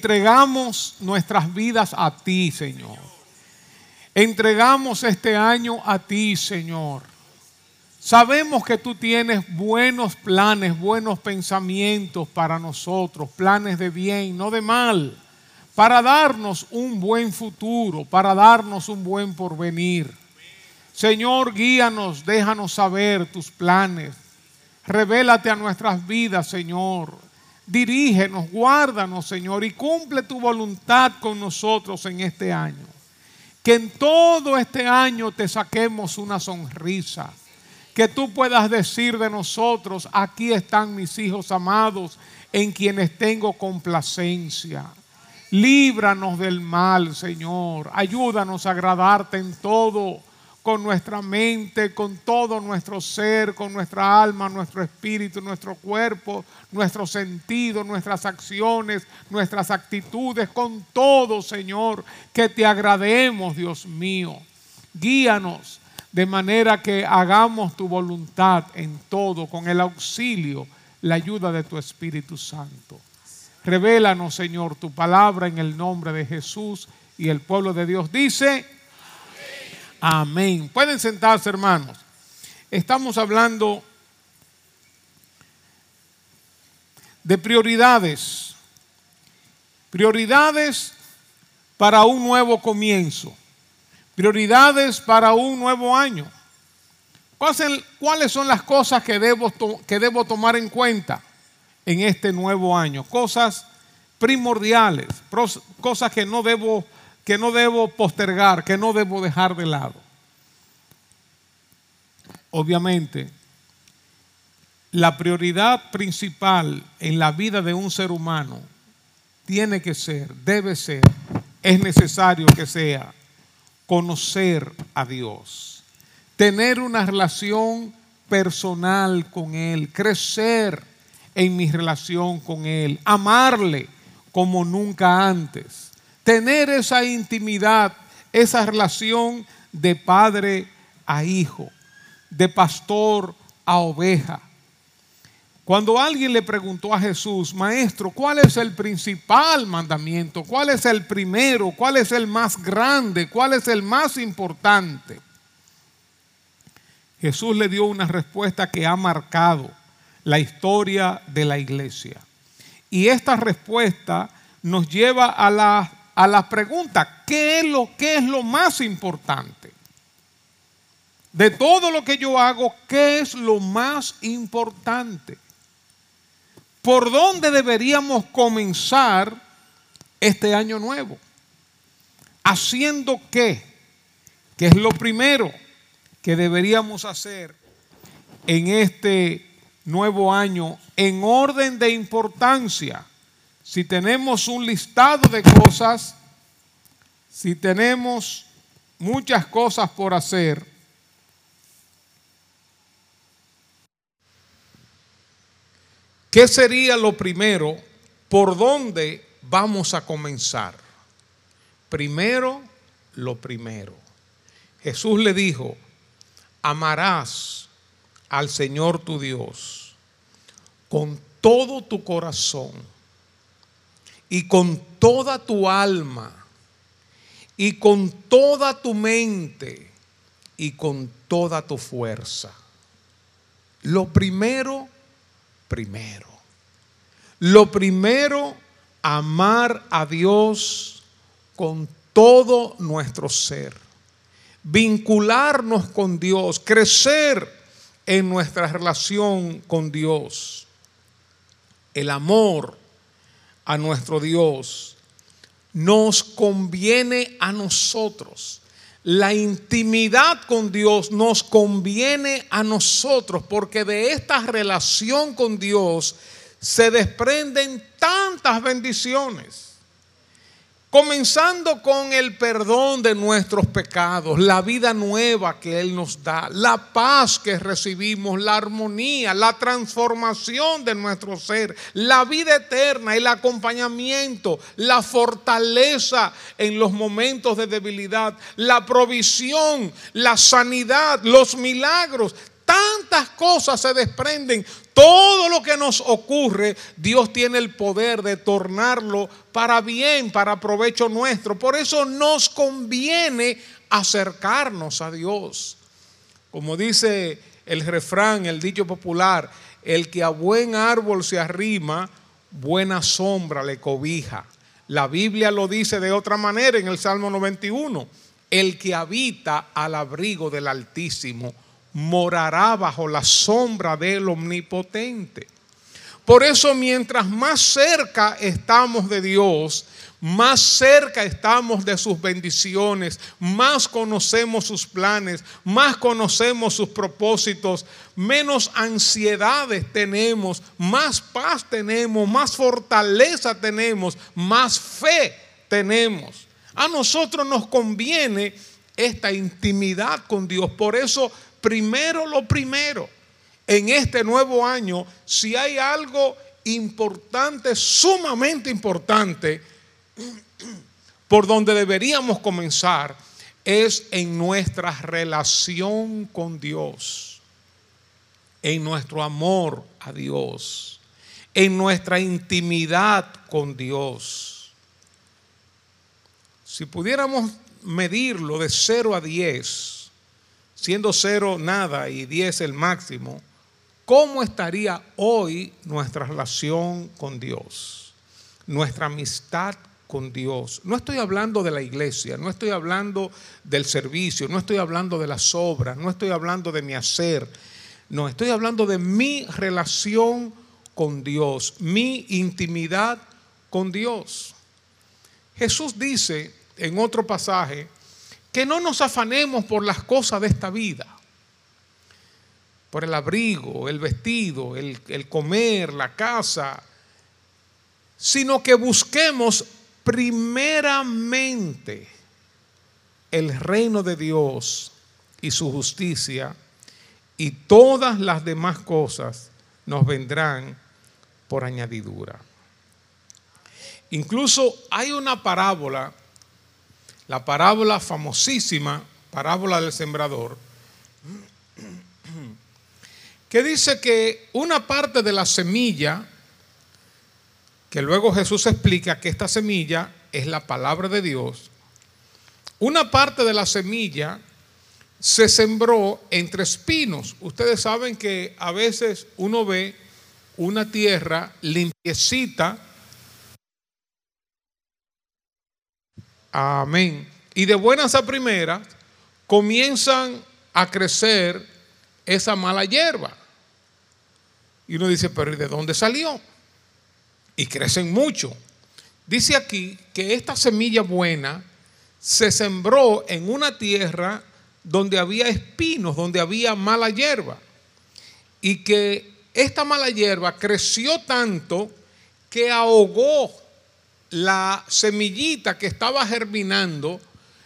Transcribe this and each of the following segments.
Entregamos nuestras vidas a ti, Señor. Entregamos este año a ti, Señor. Sabemos que tú tienes buenos planes, buenos pensamientos para nosotros, planes de bien, no de mal, para darnos un buen futuro, para darnos un buen porvenir. Señor, guíanos, déjanos saber tus planes. Revélate a nuestras vidas, Señor Dirígenos, guárdanos, Señor, y cumple tu voluntad con nosotros en este año. Que en todo este año te saquemos una sonrisa. Que tú puedas decir de nosotros, aquí están mis hijos amados, en quienes tengo complacencia. Líbranos del mal, Señor. Ayúdanos a agradarte en todo con nuestra mente, con todo nuestro ser, con nuestra alma, nuestro espíritu, nuestro cuerpo, nuestro sentido, nuestras acciones, nuestras actitudes, con todo, Señor, que te agrademos, Dios mío. Guíanos de manera que hagamos tu voluntad en todo, con el auxilio, la ayuda de tu Espíritu Santo. Revélanos, Señor, tu palabra en el nombre de Jesús y el pueblo de Dios dice, Amén. Pueden sentarse, hermanos. Estamos hablando de prioridades. Prioridades para un nuevo Prioridades para un nuevo año. ¿Cuáles son las cosas que debo, que debo tomar en cuenta en este nuevo año? Cosas primordiales, cosas que no debo que no debo postergar, que no debo dejar de lado. Obviamente, la prioridad principal en la vida de un ser humano tiene que ser, debe ser, es necesario que sea conocer a Dios, tener una relación personal con Él, crecer en mi relación con Él, amarle como nunca antes tener esa intimidad, esa relación de padre a hijo, de pastor a oveja. Cuando alguien le preguntó a Jesús, maestro, ¿cuál es el principal mandamiento? ¿Cuál es el primero? ¿Cuál es el más grande? ¿Cuál es el más importante? Jesús le dio una respuesta que ha marcado la historia de la iglesia. Y esta respuesta nos lleva a la a la pregunta, ¿qué es lo, qué es lo más importante? De todo lo que yo hago, ¿qué es lo más importante? ¿Por dónde deberíamos comenzar este año nuevo? ¿Haciendo qué? ¿Qué es lo primero que deberíamos hacer en este nuevo año en orden de importancia? Si tenemos un listado de cosas, si tenemos muchas cosas por hacer, ¿qué sería lo primero? ¿Por dónde vamos a comenzar? Primero, lo primero. Jesús le dijo, amarás al Señor tu Dios con todo tu corazón y con toda tu alma y con toda tu mente y con toda tu fuerza. Lo primero, primero. Lo primero, amar a Dios con todo nuestro ser. Vincularnos con Dios, crecer en nuestra relación con Dios. El amor a nuestro Dios, nos conviene a nosotros. La intimidad con Dios nos conviene a nosotros porque de esta relación con Dios se desprenden tantas bendiciones. Comenzando con el perdón de nuestros pecados, la vida nueva que Él nos da, la paz que recibimos, la armonía, la transformación de nuestro ser, la vida eterna, el acompañamiento, la fortaleza en los momentos de debilidad, la provisión, la sanidad, los milagros, Tantas cosas se desprenden. Todo lo que nos ocurre, Dios tiene el poder de tornarlo para bien, para provecho nuestro. Por eso nos conviene acercarnos a Dios. Como dice el refrán, el dicho popular, el que a buen árbol se arrima, buena sombra le cobija. La Biblia lo dice de otra manera en el Salmo 91. El que habita al abrigo del Altísimo morará bajo la sombra del Omnipotente. Por eso mientras más cerca estamos de Dios, más cerca estamos de sus bendiciones, más conocemos sus planes, más conocemos sus propósitos, menos ansiedades tenemos, más paz tenemos, más fortaleza tenemos, más fe tenemos. A nosotros nos conviene esta intimidad con Dios. Por eso, primero lo primero, en este nuevo año, si hay algo importante, sumamente importante, por donde deberíamos comenzar es en nuestra relación con Dios, en nuestro amor a Dios, en nuestra intimidad con Dios. Si pudiéramos medirlo de 0 a 10, siendo 0 nada y 10 el máximo, ¿cómo estaría hoy nuestra relación con Dios? Nuestra amistad con Dios. No estoy hablando de la iglesia, no estoy hablando del servicio, no estoy hablando de las obras, no estoy hablando de mi hacer. No, estoy hablando de mi relación con Dios, mi intimidad con Dios. Jesús dice en otro pasaje que no nos afanemos por las cosas de esta vida, por el abrigo, el vestido, el, comer, la casa, sino que busquemos primeramente el reino de Dios y su justicia, y todas las demás cosas nos vendrán por añadidura. Incluso hay una parábola, la parábola famosísima, parábola del sembrador, que dice que una parte de la semilla que luego Jesús explica que esta semilla es la palabra de Dios, una parte de la semilla se sembró entre espinos. Ustedes saben que a veces uno ve una tierra limpiecita. Amén. Y de buenas a primeras comienzan a crecer esa mala hierba. Y uno dice, pero ¿y de dónde salió? y crecen mucho. Dice aquí que esta semilla buena se sembró en una tierra donde había espinos, donde había mala hierba. Y que esta mala hierba creció tanto que ahogó la semillita que estaba germinando,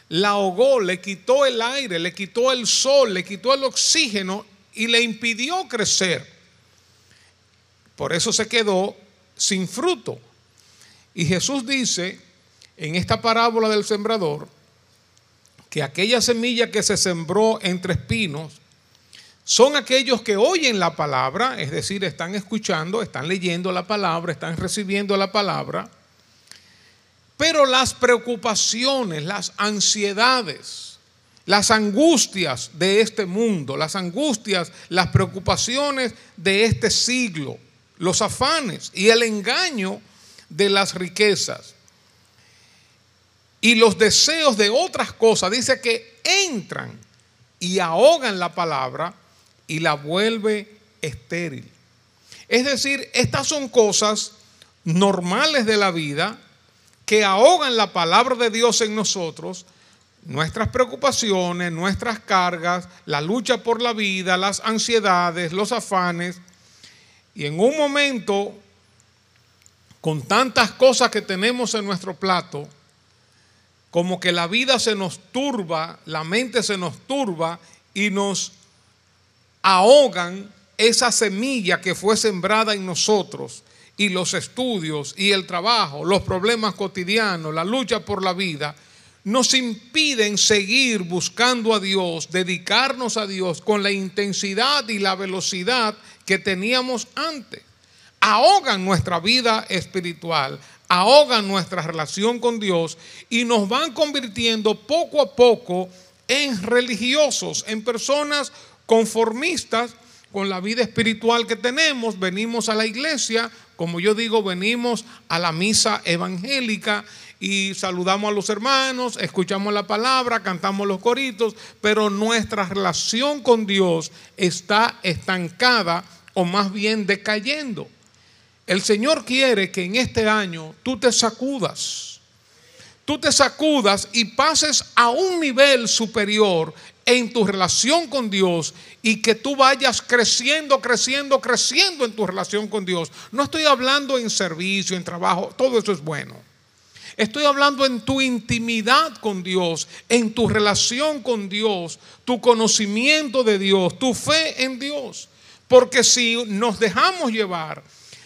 la ahogó, le quitó el aire, le quitó el sol, le quitó el oxígeno y le impidió crecer. Por eso se quedó sin fruto. Y Jesús dice en esta parábola del sembrador que aquella semilla que se sembró entre espinos son aquellos que oyen la palabra, es decir, están escuchando, están leyendo la palabra, están recibiendo la palabra, pero las preocupaciones, las ansiedades, las angustias de este mundo, las angustias, las preocupaciones de este siglo, los afanes y el engaño de las riquezas y los deseos de otras cosas, dice que entran y ahogan la palabra y la vuelve estéril. Es decir, estas son cosas normales de la vida que ahogan la palabra de Dios en nosotros, nuestras preocupaciones, nuestras cargas, la lucha por la vida, las ansiedades, los afanes, y en un momento, con tantas cosas que tenemos en nuestro plato, como que la vida se nos turba, la mente se nos turba y nos ahogan esa semilla que fue sembrada en nosotros y los estudios y el trabajo, los problemas cotidianos, la lucha por la vida, nos impiden seguir buscando a Dios, dedicarnos a Dios con la intensidad y la velocidad que teníamos antes. Ahogan nuestra vida espiritual, ahogan nuestra relación con Dios y nos van convirtiendo poco a poco en religiosos, en personas conformistas con la vida espiritual que tenemos. Venimos a la iglesia, como yo digo, venimos a la misa evangélica y saludamos a los hermanos, escuchamos la palabra, cantamos los coritos, pero nuestra relación con Dios está estancada o más bien decayendo. El Señor quiere que en este año tú te sacudas, tú te sacudas y pases a un nivel superior en tu relación con Dios y que tú vayas creciendo, creciendo, creciendo en tu relación con Dios. No estoy hablando en servicio, en trabajo, todo eso es bueno. Estoy hablando en tu intimidad con Dios, en tu relación con Dios, tu conocimiento de Dios, tu fe en Dios. Porque si nos dejamos llevar,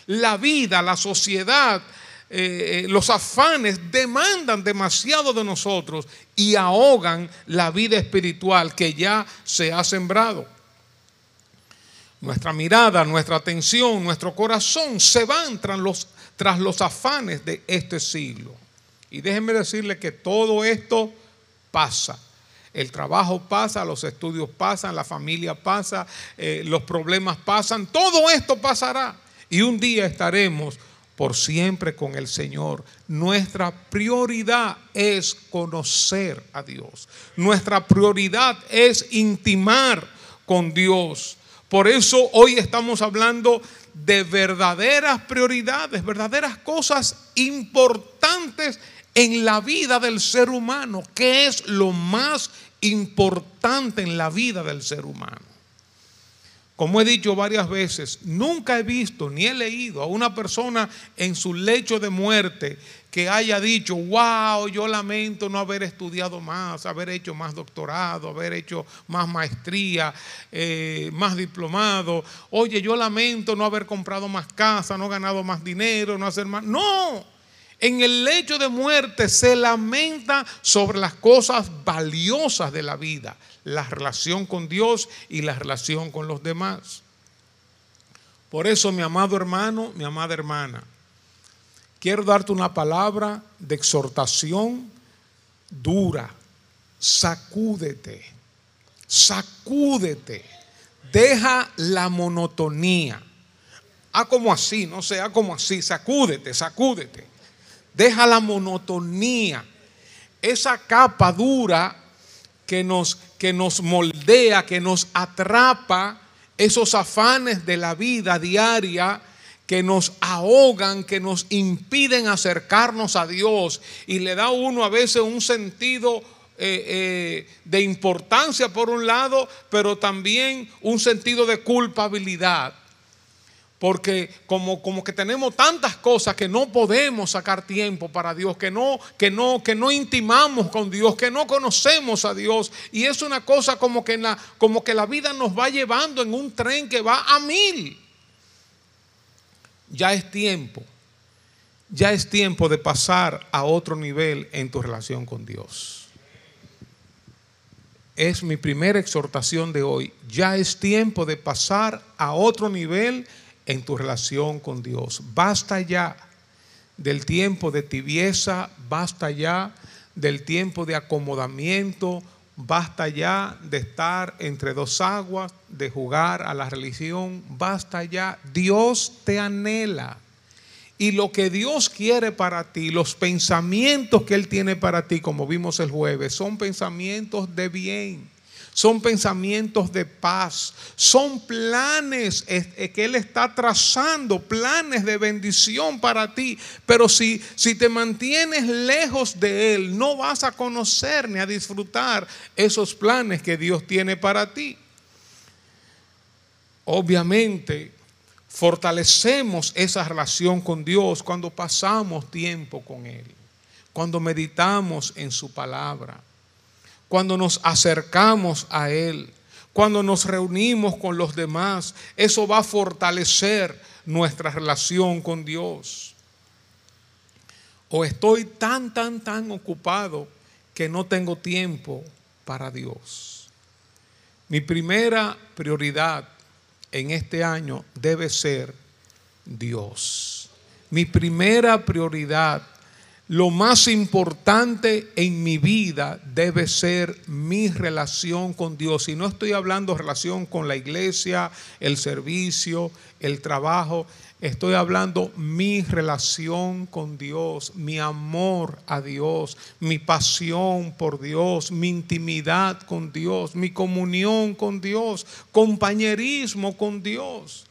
la vida, la sociedad, eh, eh, los afanes demandan demasiado de nosotros y ahogan la vida espiritual que ya se ha sembrado. Nuestra mirada, nuestra atención, nuestro corazón se van tras los, tras los afanes de este siglo. Y déjenme decirle que todo esto pasa. El trabajo pasa, los estudios pasan, la familia pasa, eh, los problemas pasan, todo esto pasará. Y un día estaremos por siempre con el Señor. Nuestra prioridad es conocer a Dios. Nuestra prioridad es intimar con Dios. Por eso hoy estamos hablando de verdaderas prioridades, verdaderas cosas importantes en la vida del ser humano. ¿Qué es lo más importante en la vida del ser humano? Como he dicho varias veces, nunca he visto ni he leído a una persona en su lecho de muerte que haya dicho, wow, yo lamento no haber estudiado más, haber hecho más doctorado, haber hecho más maestría, eh, más diplomado. Oye, yo lamento no haber comprado más casa, no ganado más dinero, no hacer más. No, en el lecho de muerte se lamenta sobre las cosas valiosas de la vida, la relación con Dios y la relación con los demás. Por eso, mi amado hermano, mi amada hermana, quiero darte una palabra de exhortación dura. Sacúdete, sacúdete, deja la monotonía. Ah, como así, no sea como así, sacúdete, sacúdete deja la monotonía, esa capa dura que nos, que nos moldea, que nos atrapa, esos afanes de la vida diaria que nos ahogan, que nos impiden acercarnos a Dios y le da a uno a veces un sentido eh, eh, de importancia por un lado, pero también un sentido de culpabilidad. Porque como, como que tenemos tantas cosas que no podemos sacar tiempo para Dios, que no, que no, que no intimamos con Dios, que no conocemos a Dios. Y es una cosa como que, la, como que la vida nos va llevando en un tren que va a mil. Ya es tiempo, ya es tiempo de pasar a otro nivel en tu relación con Dios. Es mi primera exhortación de hoy. Ya es tiempo de pasar a otro nivel en tu relación con Dios. Basta ya del tiempo de tibieza, basta ya del tiempo de acomodamiento, basta ya de estar entre dos aguas, de jugar a la religión, basta ya. Dios te anhela. Y lo que Dios quiere para ti, los pensamientos que Él tiene para ti, como vimos el jueves, son pensamientos de bien son pensamientos de paz, son planes que Él está trazando, planes de bendición para ti. Pero si, si te mantienes lejos de Él, no vas a conocer ni a disfrutar esos planes que Dios tiene para ti. Obviamente, fortalecemos esa relación con Dios cuando pasamos tiempo con Él, cuando meditamos en su palabra cuando nos acercamos a Él, cuando nos reunimos con los demás, eso va a fortalecer nuestra relación con Dios. O estoy tan, tan, tan ocupado que no tengo tiempo para Dios. Mi primera prioridad en este año debe ser Dios. Mi primera prioridad lo más importante en mi vida debe ser mi relación con Dios. Y no estoy hablando relación con la iglesia, el servicio, el trabajo. Estoy hablando mi relación con Dios, mi amor a Dios, mi pasión por Dios, mi intimidad con Dios, mi comunión con Dios, compañerismo con Dios.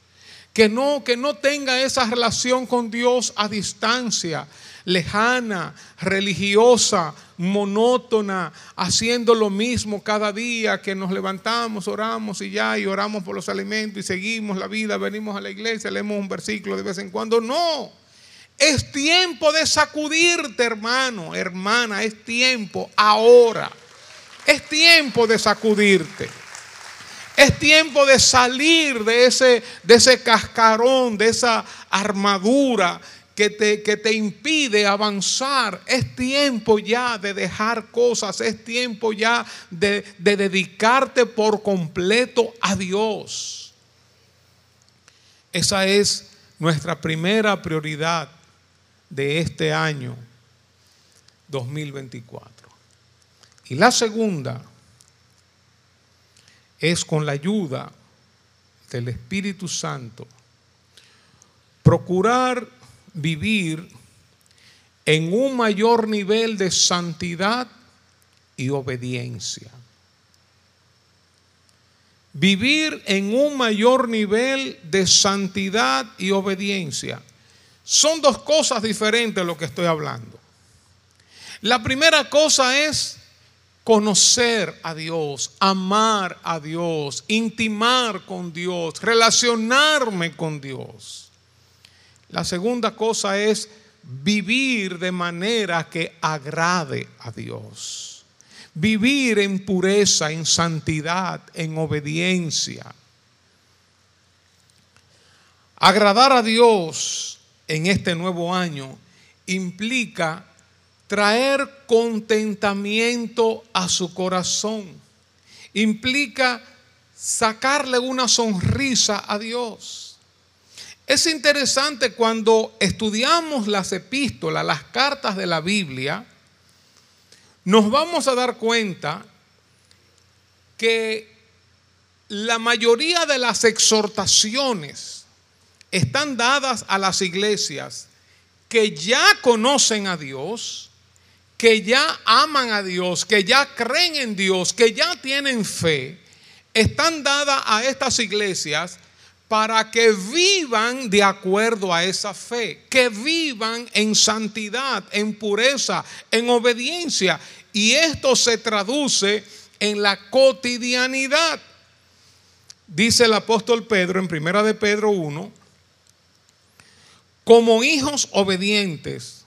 Que no, que no tenga esa relación con Dios a distancia lejana, religiosa, monótona, haciendo lo mismo cada día que nos levantamos, oramos y ya, y oramos por los alimentos y seguimos la vida, venimos a la iglesia, leemos un versículo de vez en cuando. No, es tiempo de sacudirte, hermano, hermana, es tiempo ahora. Es tiempo de sacudirte. Es tiempo de salir de ese, de ese cascarón, de esa armadura que te, que te impide avanzar. Es tiempo ya de dejar cosas, es tiempo ya de, de dedicarte por completo a Dios. Esa es nuestra primera prioridad de este año 2024. Y la segunda es con la ayuda del Espíritu Santo procurar vivir en un mayor nivel de santidad y obediencia. Vivir en un mayor nivel de santidad y obediencia. Son dos cosas diferentes lo que estoy hablando. La primera cosa es conocer a Dios, amar a Dios, intimar con Dios, relacionarme con Dios. La segunda cosa es vivir de manera que agrade a Dios. Vivir en pureza, en santidad, en obediencia. Agradar a Dios en este nuevo año implica traer contentamiento a su corazón. Implica sacarle una sonrisa a Dios. Es interesante cuando estudiamos las epístolas, las cartas de la Biblia, nos vamos a dar cuenta que la mayoría de las exhortaciones están dadas a las iglesias que ya conocen a Dios, que ya aman a Dios, que ya creen en Dios, que ya tienen fe, están dadas a estas iglesias para que vivan de acuerdo a esa fe, que vivan en santidad, en pureza, en obediencia. Y esto se traduce en la cotidianidad. Dice el apóstol Pedro en Primera de Pedro 1, como hijos obedientes,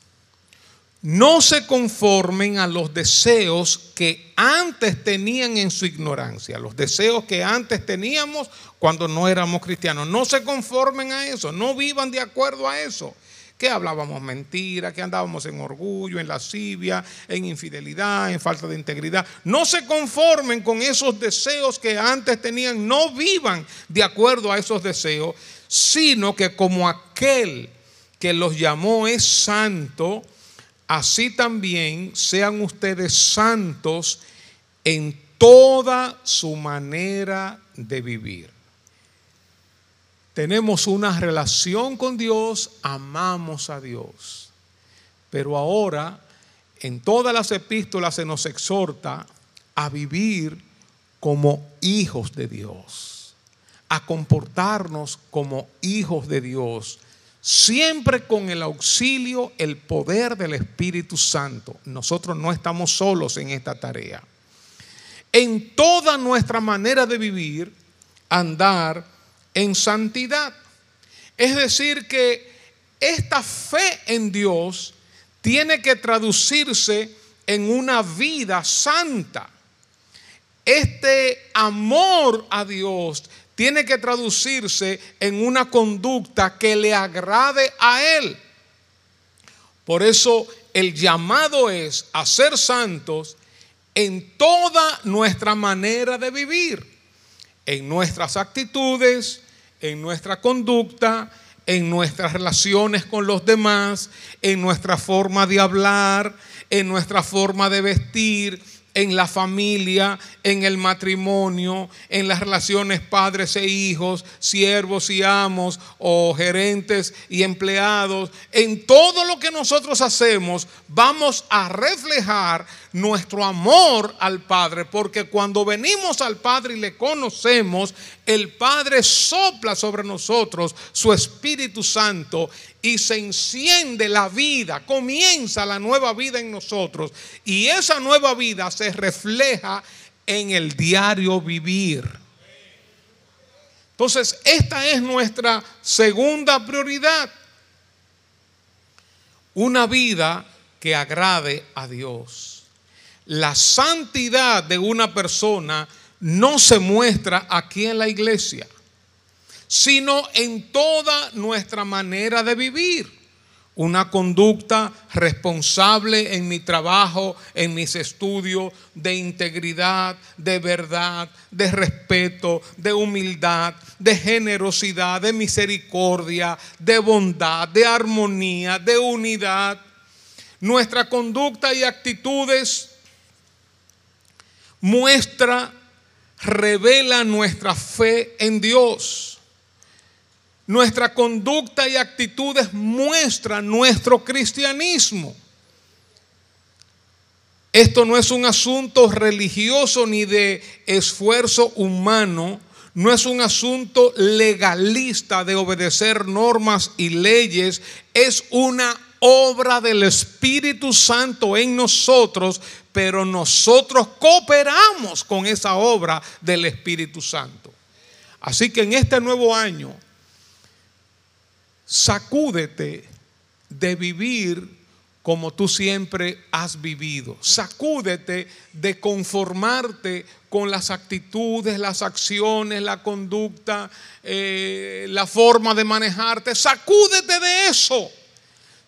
no se conformen a los deseos que antes tenían en su ignorancia, los deseos que antes teníamos cuando no éramos cristianos. No se conformen a eso, no vivan de acuerdo a eso. Que hablábamos mentira, que andábamos en orgullo, en lascivia, en infidelidad, en falta de integridad. No se conformen con esos deseos que antes tenían, no vivan de acuerdo a esos deseos, sino que como aquel que los llamó es santo, así también sean ustedes santos en toda su manera de vivir. Tenemos una relación con Dios, amamos a Dios. Pero ahora en todas las epístolas se nos exhorta a vivir como hijos de Dios, a comportarnos como hijos de Dios siempre con el auxilio, el poder del Espíritu Santo. Nosotros no estamos solos en esta tarea. En toda nuestra manera de vivir, andar en santidad. Es decir, que esta fe en Dios tiene que traducirse en una vida santa. Este amor a Dios tiene que traducirse en una conducta que le agrade a Él. Por eso el llamado es a ser santos en toda nuestra manera de vivir, en nuestras actitudes, en nuestra conducta, en nuestras relaciones con los demás, en nuestra forma de hablar, en nuestra forma de vestir, en la familia, en el matrimonio, en las relaciones padres e hijos, siervos y amos o gerentes y empleados. En todo lo que nosotros hacemos vamos a reflejar nuestro amor al Padre, porque cuando venimos al Padre y le conocemos, el Padre sopla sobre nosotros su Espíritu Santo y se enciende la vida, comienza la nueva vida en nosotros y esa nueva vida se refleja en el diario vivir. Entonces, esta es nuestra segunda prioridad. Una vida que agrade a Dios. La santidad de una persona no se muestra aquí en la iglesia sino en toda nuestra manera de vivir. Una conducta responsable en mi trabajo, en mis estudios, de integridad, de verdad, de respeto, de humildad, de generosidad, de misericordia, de bondad, de armonía, de unidad. Nuestra conducta y actitudes muestra, revela nuestra fe en Dios nuestra conducta y actitudes muestran nuestro cristianismo. Esto no es un asunto religioso ni de esfuerzo humano, no es un asunto legalista de obedecer normas y leyes, es una obra del Espíritu Santo en nosotros, pero nosotros cooperamos con esa obra del Espíritu Santo. Así que en este nuevo año sacúdete de vivir como tú siempre has vivido. Sacúdete de conformarte con las actitudes, las acciones, la conducta, eh, la forma de manejarte. Sacúdete de eso.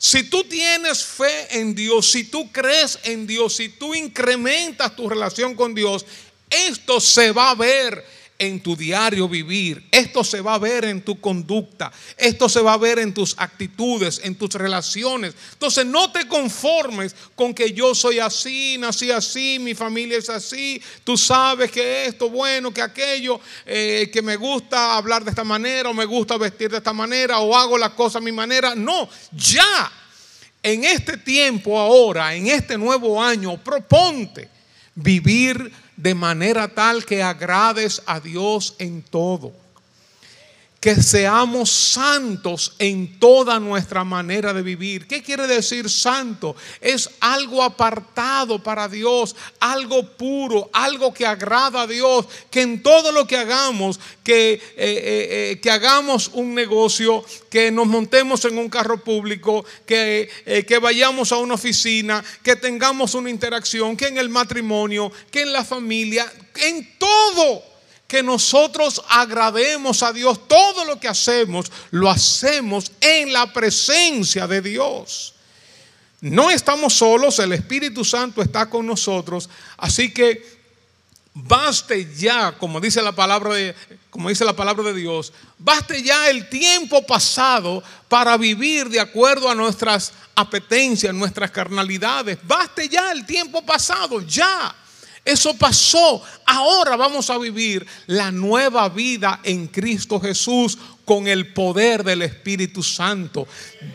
Si tú tienes fe en Dios, si tú crees en Dios, si tú incrementas tu relación con Dios, esto se va a ver en tu diario vivir. Esto se va a ver en tu conducta. Esto se va a ver en tus actitudes, en tus relaciones. Entonces no te conformes con que yo soy así, nací así, mi familia es así. Tú sabes que esto, bueno, que aquello, eh, que me gusta hablar de esta manera o me gusta vestir de esta manera o hago las cosas a mi manera. No, ya. En este tiempo ahora, en este nuevo año, proponte vivir de manera tal que agrades a Dios en todo que seamos santos en toda nuestra manera de vivir. ¿Qué quiere decir santo? Es algo apartado para Dios, algo puro, algo que agrada a Dios, que en todo lo que hagamos, que, eh, eh, eh, que hagamos un negocio, que nos montemos en un carro público, que, que vayamos a una oficina, que tengamos una interacción, que en el matrimonio, que en la familia, en todo que nosotros agrademos a Dios. Todo lo que hacemos, lo hacemos en la presencia de Dios. No estamos solos, el Espíritu Santo está con nosotros, así que baste ya, como dice la palabra de, como dice la palabra de Dios, baste ya el tiempo pasado para vivir de acuerdo a nuestras apetencias, nuestras carnalidades. Baste ya el tiempo pasado, ya. Eso pasó. Ahora vamos a vivir la nueva vida en Cristo Jesús con el poder del Espíritu Santo.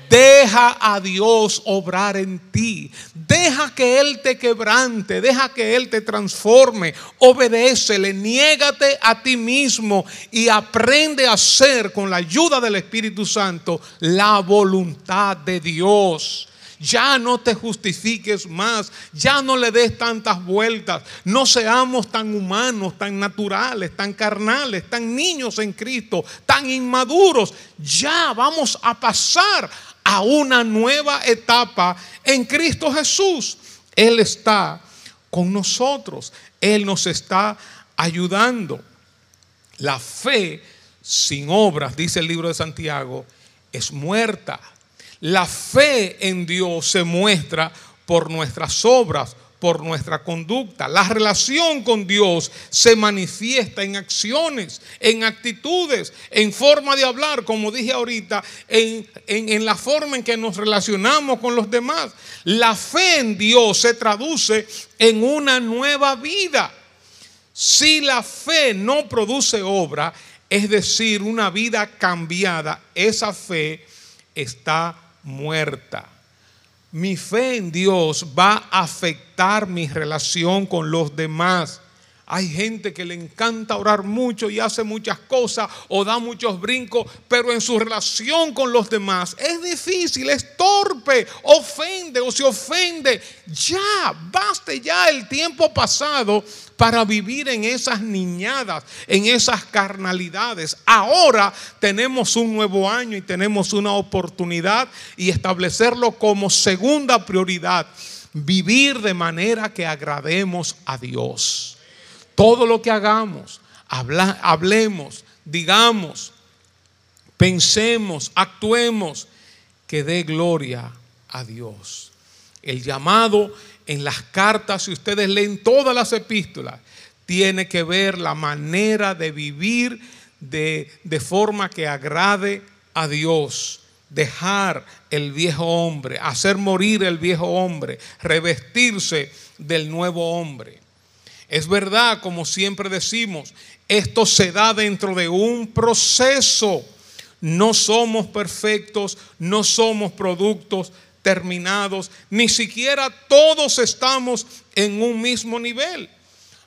Deja a Dios obrar en ti. Deja que Él te quebrante. Deja que Él te transforme. Obedécele. Niégate a ti mismo y aprende a hacer con la ayuda del Espíritu Santo la voluntad de Dios. Ya no te justifiques más, ya no le des tantas vueltas, no seamos tan humanos, tan naturales, tan carnales, tan niños en Cristo, tan inmaduros. Ya vamos a pasar a una nueva etapa en Cristo Jesús. Él está con nosotros, Él nos está ayudando. La fe sin obras, dice el libro de Santiago, es muerta. La fe en Dios se muestra por nuestras obras, por nuestra conducta. La relación con Dios se manifiesta en acciones, en actitudes, en forma de hablar, como dije ahorita, en, en, la forma en que nos relacionamos con los demás. La fe en Dios se traduce en una nueva vida. Si la fe no produce obra, es decir, una vida cambiada, esa fe está muerta mi fe en Dios va a afectar mi relación con los demás. Hay gente que le encanta orar mucho y hace muchas cosas o da muchos brincos, pero en su relación con los demás es difícil, es torpe, ofende o se ofende. Ya, baste ya el tiempo pasado para vivir en esas niñadas, en esas carnalidades. Ahora tenemos un nuevo año y tenemos una oportunidad y establecerlo como segunda prioridad, vivir de manera que agrademos a Dios. Todo lo que hagamos, hablemos, digamos, pensemos, actuemos, que dé gloria a Dios. El llamado en las cartas, si ustedes leen todas las epístolas, tiene que ver la manera de vivir de, de forma que agrade a Dios. Dejar el viejo hombre, hacer morir el viejo hombre, revestirse del nuevo hombre. Es verdad, como siempre decimos, esto se da dentro de un proceso. No somos perfectos, no somos productos terminados, ni siquiera todos estamos en un mismo nivel,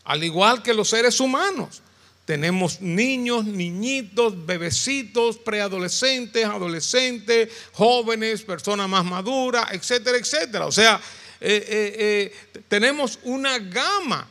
al igual que los seres humanos. Tenemos niños, niñitos, bebecitos, preadolescentes, adolescentes, jóvenes, personas más maduras, etcétera, etcétera. O sea, eh, eh, eh, tenemos una gama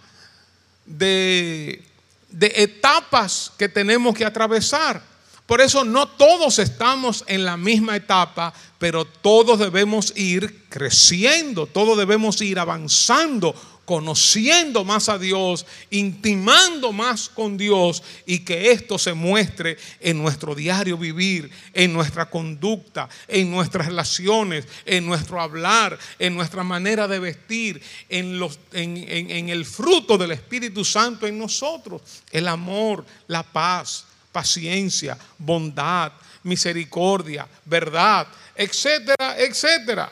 de, de etapas que tenemos que atravesar. Por eso no todos estamos en la misma etapa, pero todos debemos ir creciendo, todos debemos ir avanzando, conociendo más a Dios, intimando más con Dios y que esto se muestre en nuestro diario vivir, en nuestra conducta, en nuestras relaciones, en nuestro hablar, en nuestra manera de vestir, en, el fruto del Espíritu Santo en nosotros, el amor, la paz paciencia, bondad, misericordia, verdad, etcétera, etcétera.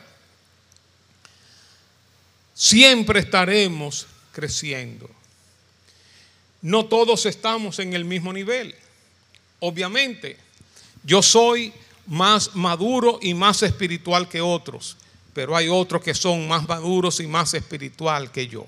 Siempre estaremos creciendo. No todos estamos en el mismo nivel. Obviamente, yo soy más maduro y más espiritual que otros, pero hay otros que son más maduros y más espiritual que yo.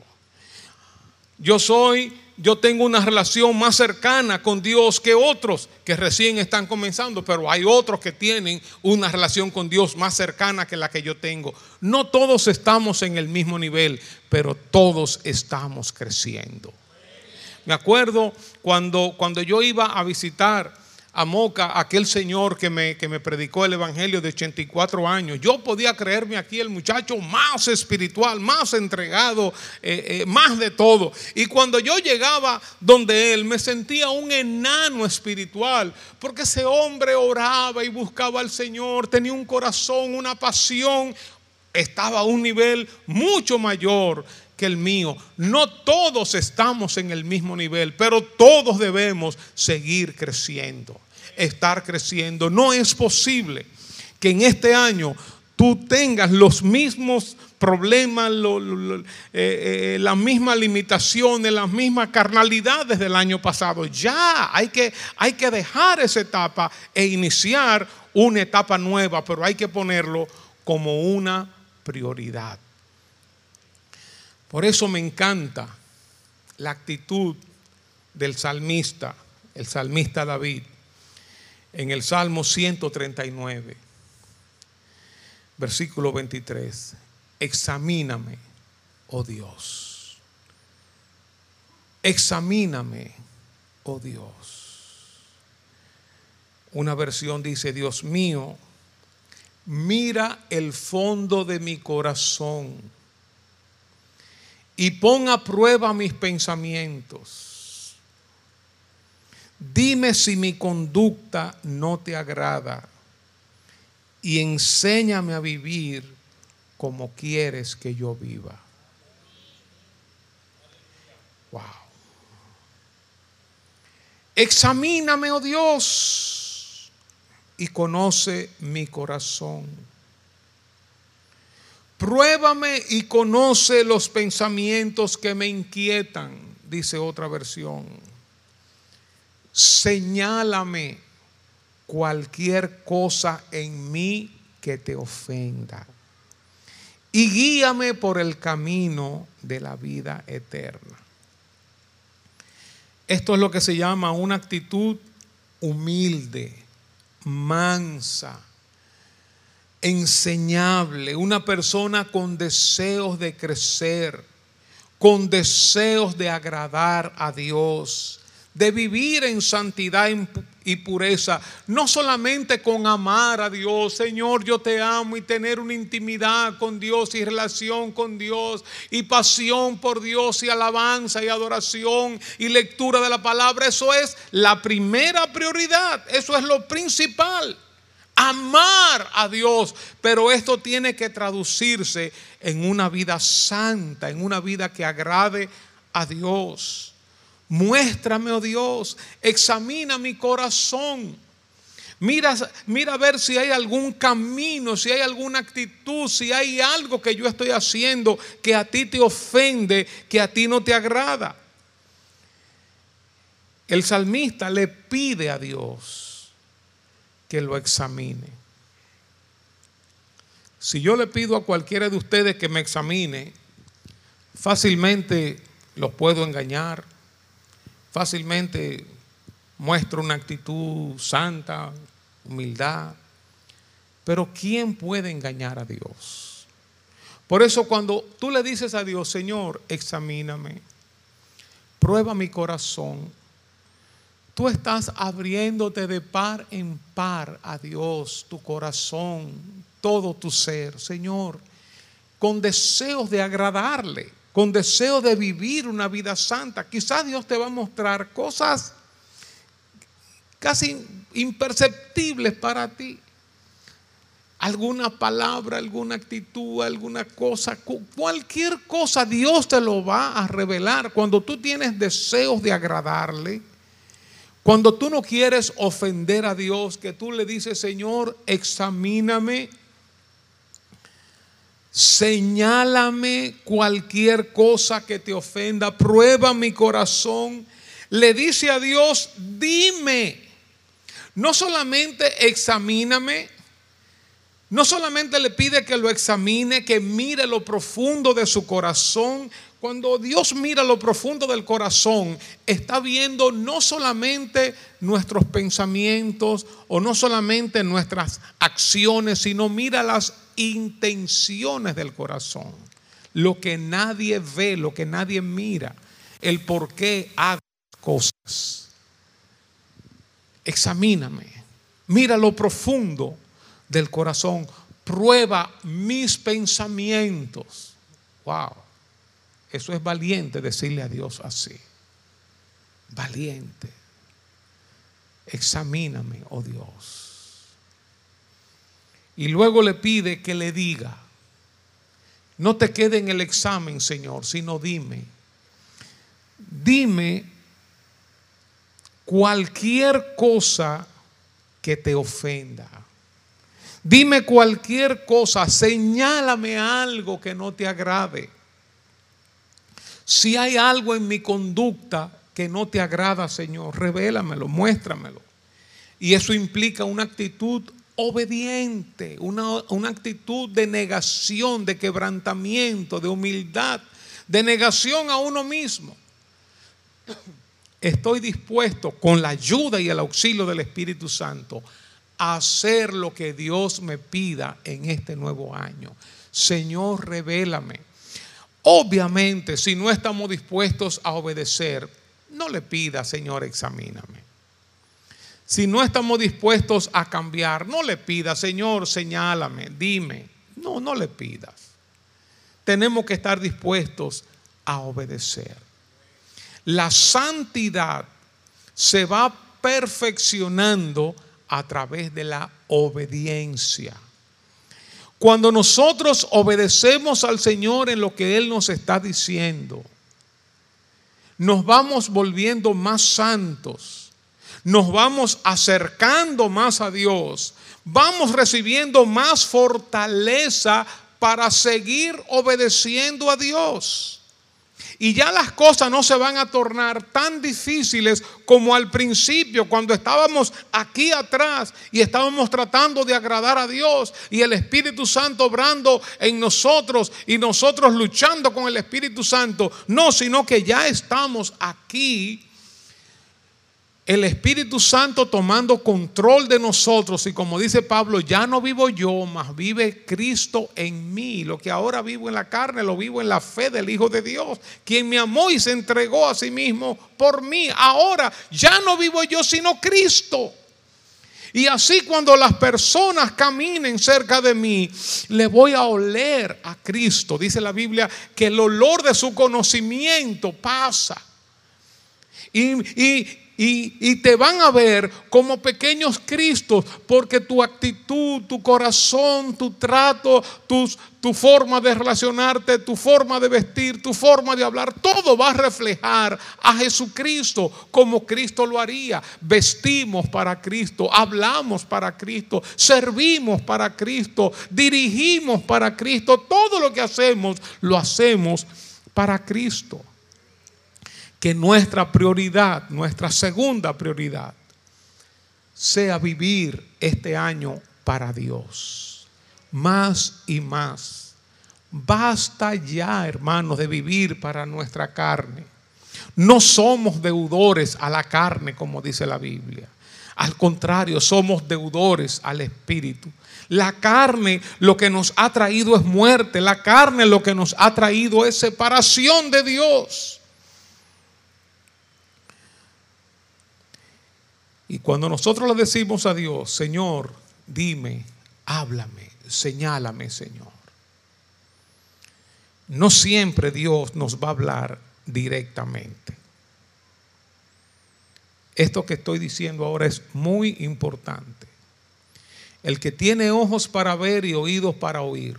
Yo soy yo tengo una relación más cercana con Dios que otros que recién están comenzando, pero hay otros que tienen una relación con Dios más cercana que la que yo tengo. No todos estamos en el mismo nivel, pero todos estamos creciendo. Me acuerdo cuando, cuando yo iba a visitar a Moca, aquel señor que me, que me predicó el Evangelio de 84 años. Yo podía creerme aquí el muchacho más espiritual, más entregado, eh, eh, más de todo. Y cuando yo llegaba donde él, me sentía un enano espiritual, porque ese hombre oraba y buscaba al Señor, tenía un corazón, una pasión, estaba a un nivel mucho mayor que el mío. No todos estamos en el mismo nivel, pero todos debemos seguir creciendo estar creciendo. No es posible que en este año tú tengas los mismos problemas, eh, eh, las mismas limitaciones, las mismas carnalidades del año pasado. Ya hay que, hay que dejar esa etapa e iniciar una etapa nueva, pero hay que ponerlo como una prioridad. Por eso me encanta la actitud del salmista, el salmista David en el Salmo 139, versículo 23. Examíname, oh Dios. Examíname, oh Dios. Una versión dice, Dios mío, mira el fondo de mi corazón y pon a prueba mis pensamientos. Dime si mi conducta no te agrada y enséñame a vivir como quieres que yo viva. Wow. Examíname, oh Dios, y conoce mi corazón Pruébame y conoce los pensamientos que me inquietan, dice otra versión. Señálame cualquier cosa en mí que te ofenda y guíame por el camino de la vida eterna. Esto es lo que se llama una actitud humilde, mansa, enseñable, una persona con deseos de crecer, con deseos de agradar a Dios, de vivir en santidad y pureza, no solamente con amar a Dios, Señor, yo te amo y tener una intimidad con Dios y relación con Dios y pasión por Dios y alabanza y adoración y lectura de la palabra, eso es la primera prioridad, eso es lo principal amar a Dios, pero esto tiene que traducirse en una vida santa, en una vida que agrade a Dios. Muéstrame, oh Dios, examina mi corazón. Mira, mira a ver si hay algún camino, si hay alguna actitud, si hay algo que yo estoy haciendo que a ti te ofende, que a ti no te agrada. El salmista le pide a Dios que lo examine. Si yo le pido a cualquiera de ustedes que me examine, fácilmente los puedo engañar, fácilmente muestro una actitud santa, humildad, pero ¿quién puede engañar a Dios? Por eso cuando tú le dices a Dios, Señor, examíname, prueba mi corazón, Tú estás abriéndote de par en par a Dios, tu corazón, todo tu ser, Señor, con deseos de agradarle, con deseo de vivir una vida santa. Quizás Dios te va a mostrar cosas casi imperceptibles para ti. Alguna palabra, alguna actitud, alguna cosa, cualquier cosa Dios te lo va a revelar cuando tú tienes deseos de agradarle cuando tú no quieres ofender a Dios, que tú le dices, Señor, examíname, señálame cualquier cosa que te ofenda, prueba mi corazón. Le dice a Dios, dime, no solamente examíname, no solamente le pide que lo examine, que mire lo profundo de su corazón, cuando Dios mira lo profundo del corazón, está viendo no solamente nuestros pensamientos o no solamente nuestras acciones, sino mira las intenciones del corazón. Lo que nadie ve, lo que nadie mira, el por qué hago cosas. Examíname, mira lo profundo del corazón, prueba mis pensamientos. Wow. Eso es valiente decirle a Dios así. Valiente. Examíname, oh Dios. Y luego le pide que le diga, no te quede en el examen, Señor, sino dime, dime cualquier cosa que te ofenda. Dime cualquier cosa, señálame algo que no te agrade. Si hay algo en mi conducta que no te agrada, Señor, revélamelo, muéstramelo. Y eso implica una actitud obediente, una, una, actitud de negación, de quebrantamiento, de humildad, de negación a uno mismo. Estoy dispuesto, con la ayuda y el auxilio del Espíritu Santo, a hacer lo que Dios me pida en este nuevo año. Señor, revélame. Obviamente, si no estamos dispuestos a obedecer, no le pida, Señor, examíname. Si no estamos dispuestos a cambiar, no le pida, Señor, señálame, dime. No, no le pidas. Tenemos que estar dispuestos a obedecer. La santidad se va perfeccionando a través de la obediencia. Cuando nosotros obedecemos al Señor en lo que Él nos está diciendo, nos vamos volviendo más santos, nos vamos acercando más a Dios, vamos recibiendo más fortaleza para seguir obedeciendo a Dios. Y ya las cosas no se van a tornar tan difíciles como al principio, cuando estábamos aquí atrás y estábamos tratando de agradar a Dios y el Espíritu Santo obrando en nosotros y nosotros luchando con el Espíritu Santo. No, sino que ya estamos aquí el Espíritu Santo tomando control de nosotros y como dice Pablo, ya no vivo yo, mas vive Cristo en mí. Lo que ahora vivo en la carne, lo vivo en la fe del Hijo de Dios, quien me amó y se entregó a sí mismo por mí. Ahora ya no vivo yo, sino Cristo. Y así cuando las personas caminen cerca de mí, le voy a oler a Cristo. Dice la Biblia que el olor de su conocimiento pasa. Y, y, y, te van a ver como pequeños Cristos, porque tu actitud, tu corazón, tu trato, tu forma de relacionarte, tu forma de vestir, tu forma de hablar, todo va a reflejar a Jesucristo como Cristo lo haría. Vestimos para Cristo, hablamos para Cristo, servimos para Cristo, dirigimos para Cristo, todo lo que hacemos lo hacemos para Cristo que nuestra prioridad, nuestra segunda prioridad, sea vivir este año para Dios. Más y más. Basta ya, hermanos, de vivir para nuestra carne. No somos deudores a la carne, como dice la Biblia. Al contrario, somos deudores al Espíritu. La carne lo que nos ha traído es muerte. La carne lo que nos ha traído es separación de Dios. Y cuando nosotros le decimos a Dios, Señor, dime, háblame, señálame, Señor. No siempre Dios nos va a hablar directamente. Esto que estoy diciendo ahora es muy importante. El que tiene ojos para ver y oídos para oír,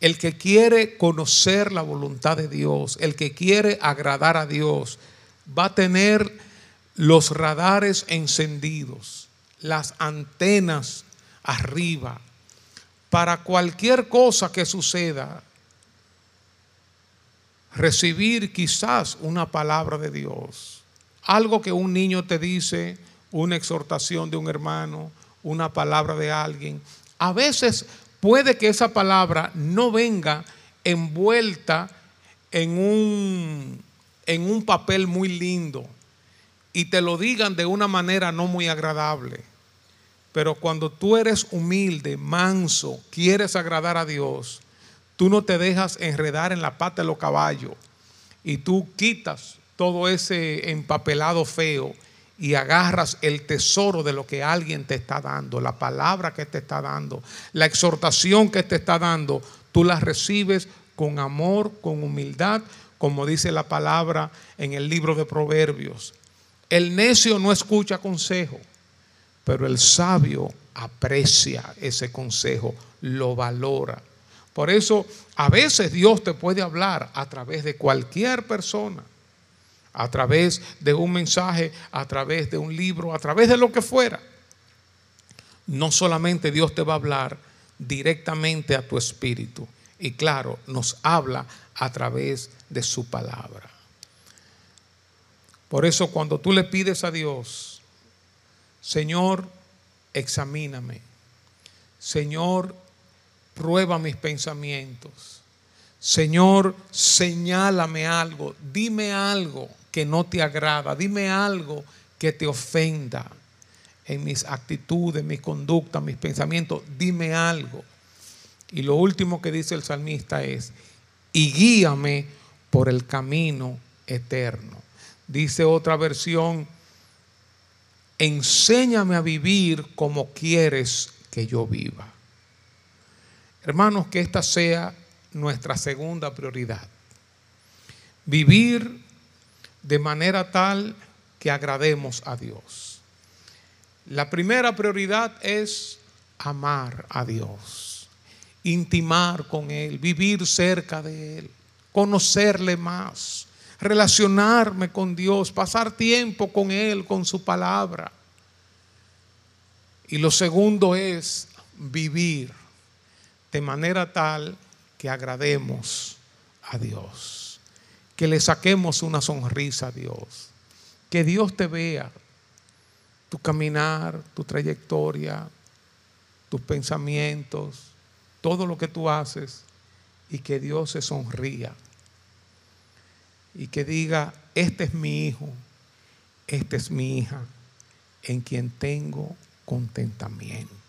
el que quiere conocer la voluntad de Dios, el que quiere agradar a Dios, va a tener los radares encendidos, las antenas arriba, para cualquier cosa que suceda, recibir quizás una palabra de Dios, algo que un niño te dice, una exhortación de un hermano, una palabra de alguien. A veces puede que esa palabra no venga envuelta en un, en un papel muy lindo y te lo digan de una manera no muy agradable. Pero cuando tú eres humilde, manso, quieres agradar a Dios, tú no te dejas enredar en la pata de los caballos y tú quitas todo ese empapelado feo y agarras el tesoro de lo que alguien te está dando, la palabra que te está dando, la exhortación que te está dando, tú la recibes con amor, con humildad, como dice la palabra en el libro de Proverbios. El necio no escucha consejo, pero el sabio aprecia ese consejo, lo valora. Por eso a veces Dios te puede hablar a través de cualquier persona, a través de un mensaje, a través de un libro, a través de lo que fuera. No solamente Dios te va a hablar directamente a tu espíritu, y claro, nos habla a través de su palabra. Por eso cuando tú le pides a Dios, Señor, examíname. Señor, prueba mis pensamientos. Señor, señálame algo. Dime algo que no te agrada. Dime algo que te ofenda en mis actitudes, mis conductas, mis pensamientos. Dime algo. Y lo último que dice el salmista es, y guíame por el camino eterno. Dice otra versión, enséñame a vivir como quieres que yo viva. Hermanos, que esta sea nuestra segunda prioridad. Vivir de manera tal que agrademos a Dios. La primera prioridad es amar a Dios, intimar con Él, vivir cerca de Él, conocerle más relacionarme con Dios, pasar tiempo con Él, con su palabra. Y lo segundo es vivir de manera tal que agrademos a Dios, que le saquemos una sonrisa a Dios, que Dios te vea, tu caminar, tu trayectoria, tus pensamientos, todo lo que tú haces y que Dios se sonría y que diga, este es mi hijo, esta es mi hija, en quien tengo contentamiento.